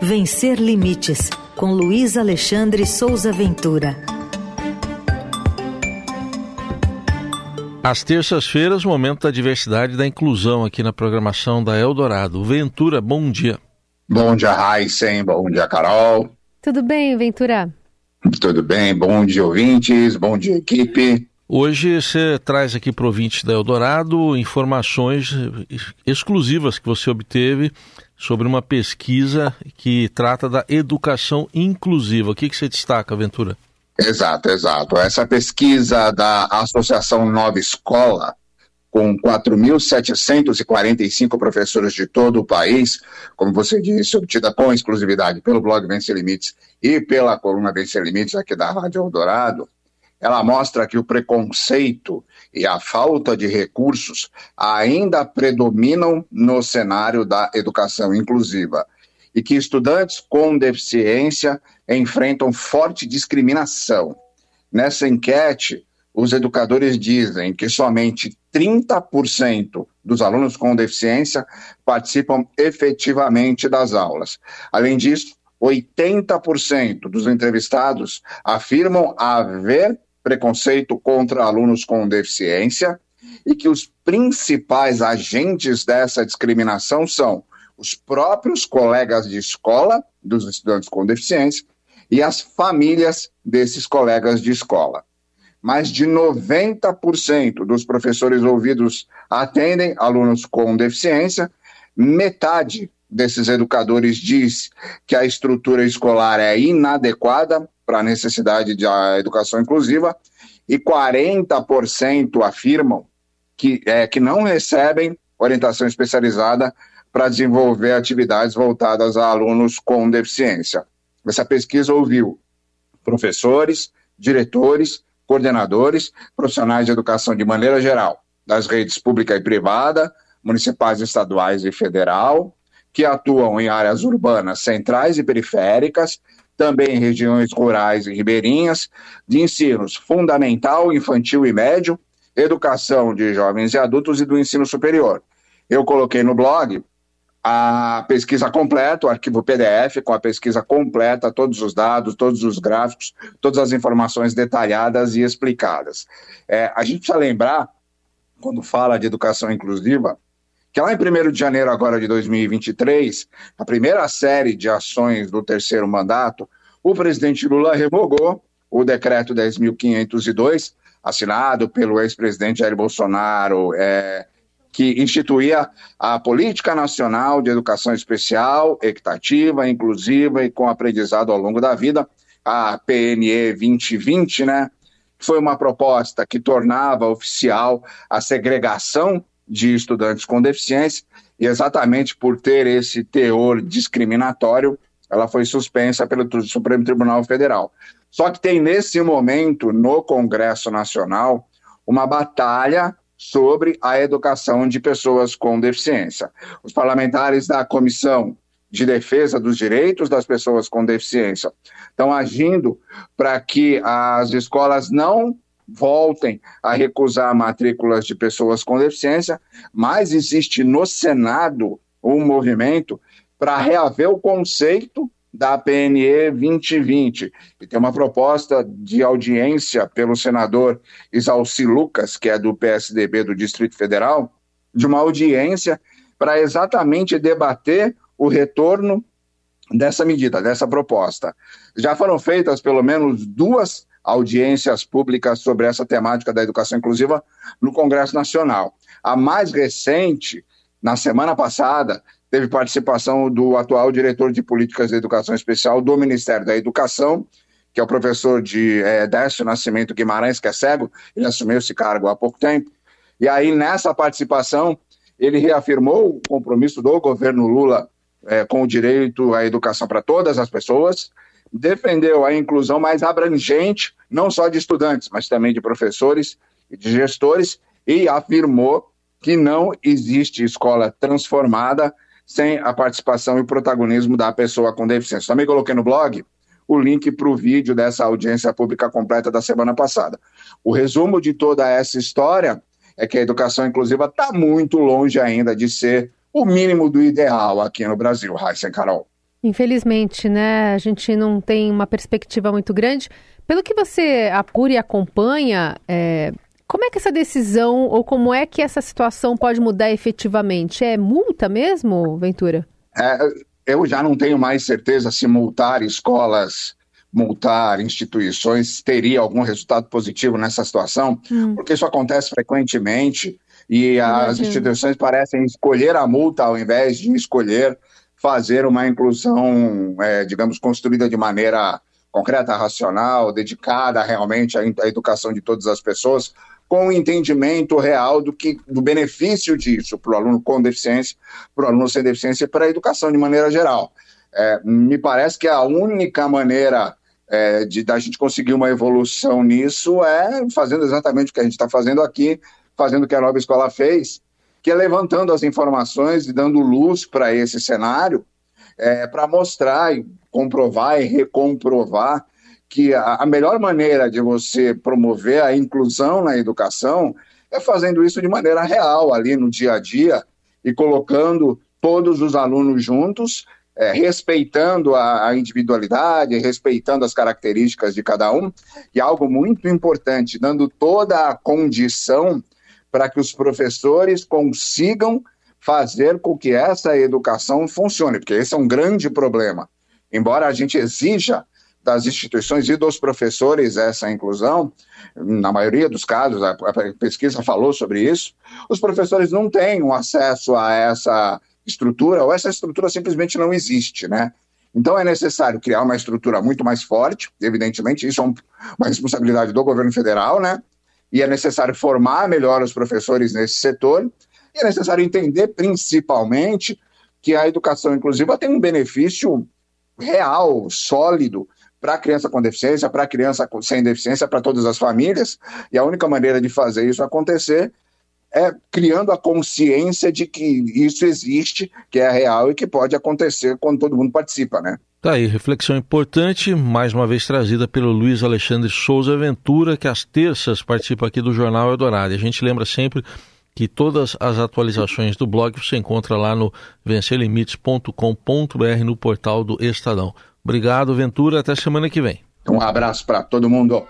Vencer Limites, com Luiz Alexandre Souza Ventura. Às terças-feiras, momento da diversidade e da inclusão aqui na programação da Eldorado. Ventura, bom dia. Bom dia, Heisen. Bom dia, Carol. Tudo bem, Ventura? Tudo bem. Bom dia, ouvintes. Bom dia, equipe. Hoje você traz aqui para o ouvinte da Eldorado informações exclusivas que você obteve sobre uma pesquisa que trata da educação inclusiva. O que, que você destaca, Ventura? Exato, exato. Essa pesquisa da Associação Nova Escola, com 4.745 professores de todo o país, como você disse, obtida com exclusividade pelo blog Vencer Limites e pela coluna Vencer Limites aqui da Rádio Eldorado, ela mostra que o preconceito e a falta de recursos ainda predominam no cenário da educação inclusiva e que estudantes com deficiência enfrentam forte discriminação. Nessa enquete, os educadores dizem que somente 30% dos alunos com deficiência participam efetivamente das aulas. Além disso, 80% dos entrevistados afirmam haver preconceito contra alunos com deficiência e que os principais agentes dessa discriminação são os próprios colegas de escola dos estudantes com deficiência e as famílias desses colegas de escola. Mais de 90% dos professores ouvidos atendem alunos com deficiência, metade desses educadores diz que a estrutura escolar é inadequada para a necessidade de educação inclusiva, e 40% afirmam que, é, que não recebem orientação especializada para desenvolver atividades voltadas a alunos com deficiência. Essa pesquisa ouviu professores, diretores, coordenadores, profissionais de educação de maneira geral, das redes pública e privada, municipais, estaduais e federal, que atuam em áreas urbanas centrais e periféricas, também em regiões rurais e ribeirinhas, de ensinos fundamental, infantil e médio, educação de jovens e adultos e do ensino superior. Eu coloquei no blog a pesquisa completa, o arquivo PDF com a pesquisa completa, todos os dados, todos os gráficos, todas as informações detalhadas e explicadas. É, a gente precisa lembrar, quando fala de educação inclusiva, que lá em 1 de janeiro agora de 2023, a primeira série de ações do terceiro mandato, o presidente Lula revogou o decreto 10.502, assinado pelo ex-presidente Jair Bolsonaro, é, que instituía a Política Nacional de Educação Especial, Equitativa, Inclusiva e com Aprendizado ao Longo da Vida, a PNE 2020, né? Foi uma proposta que tornava oficial a segregação de estudantes com deficiência, e exatamente por ter esse teor discriminatório, ela foi suspensa pelo Supremo Tribunal Federal. Só que tem nesse momento, no Congresso Nacional, uma batalha sobre a educação de pessoas com deficiência. Os parlamentares da Comissão de Defesa dos Direitos das Pessoas com Deficiência estão agindo para que as escolas não voltem a recusar matrículas de pessoas com deficiência, mas existe no Senado um movimento para reaver o conceito da PNE 2020. E tem uma proposta de audiência pelo senador Isalci Lucas, que é do PSDB do Distrito Federal, de uma audiência para exatamente debater o retorno dessa medida, dessa proposta. Já foram feitas pelo menos duas audiências públicas sobre essa temática da educação inclusiva no Congresso Nacional. A mais recente, na semana passada, teve participação do atual diretor de políticas de educação especial do Ministério da Educação, que é o professor de é, Décio Nascimento Guimarães, que é cego, ele assumiu esse cargo há pouco tempo. E aí, nessa participação, ele reafirmou o compromisso do governo Lula é, com o direito à educação para todas as pessoas, defendeu a inclusão mais abrangente, não só de estudantes, mas também de professores e de gestores, e afirmou que não existe escola transformada sem a participação e protagonismo da pessoa com deficiência. Também coloquei no blog o link para o vídeo dessa audiência pública completa da semana passada. O resumo de toda essa história é que a educação inclusiva está muito longe ainda de ser o mínimo do ideal aqui no Brasil, Raíssa Carol. Infelizmente, né? A gente não tem uma perspectiva muito grande. Pelo que você apura e acompanha, é, como é que essa decisão ou como é que essa situação pode mudar efetivamente? É multa mesmo, Ventura? É, eu já não tenho mais certeza se multar escolas, multar instituições teria algum resultado positivo nessa situação, hum. porque isso acontece frequentemente e as instituições parecem escolher a multa ao invés de escolher fazer uma inclusão, é, digamos, construída de maneira concreta, racional, dedicada realmente à, à educação de todas as pessoas, com o um entendimento real do, que, do benefício disso para o aluno com deficiência, para o aluno sem deficiência e para a educação de maneira geral. É, me parece que a única maneira é, de da gente conseguir uma evolução nisso é fazendo exatamente o que a gente está fazendo aqui, fazendo o que a nova escola fez, que é levantando as informações e dando luz para esse cenário, é, para mostrar e comprovar e recomprovar que a, a melhor maneira de você promover a inclusão na educação é fazendo isso de maneira real, ali no dia a dia, e colocando todos os alunos juntos, é, respeitando a, a, individualidade, respeitando as características de cada um, e algo muito importante, dando toda a condição para que os professores consigam fazer com que essa educação funcione, porque esse é um grande problema. Embora a gente exija das instituições e dos professores essa inclusão, na maioria dos casos, a, pesquisa falou sobre isso, os professores não têm um acesso a essa estrutura, ou essa estrutura simplesmente não existe, né? Então é necessário criar uma estrutura muito mais forte, evidentemente, isso é um, uma responsabilidade do governo federal, né? E é necessário formar melhor os professores nesse setor, e é necessário entender principalmente que a educação inclusiva tem um benefício real, sólido, para a criança com deficiência, para a criança sem deficiência, para todas as famílias, e a única maneira de fazer isso acontecer é criando a consciência de que isso existe, que é real e que pode acontecer quando todo mundo participa, né? Tá aí, reflexão importante, mais uma vez trazida pelo Luiz Alexandre Souza Ventura, que às terças participa aqui do Jornal Eldorado. A gente lembra sempre que todas as atualizações do blog você encontra lá no vencerlimites.com.br no portal do Estadão. Obrigado, Ventura, até semana que vem. Um abraço para todo mundo.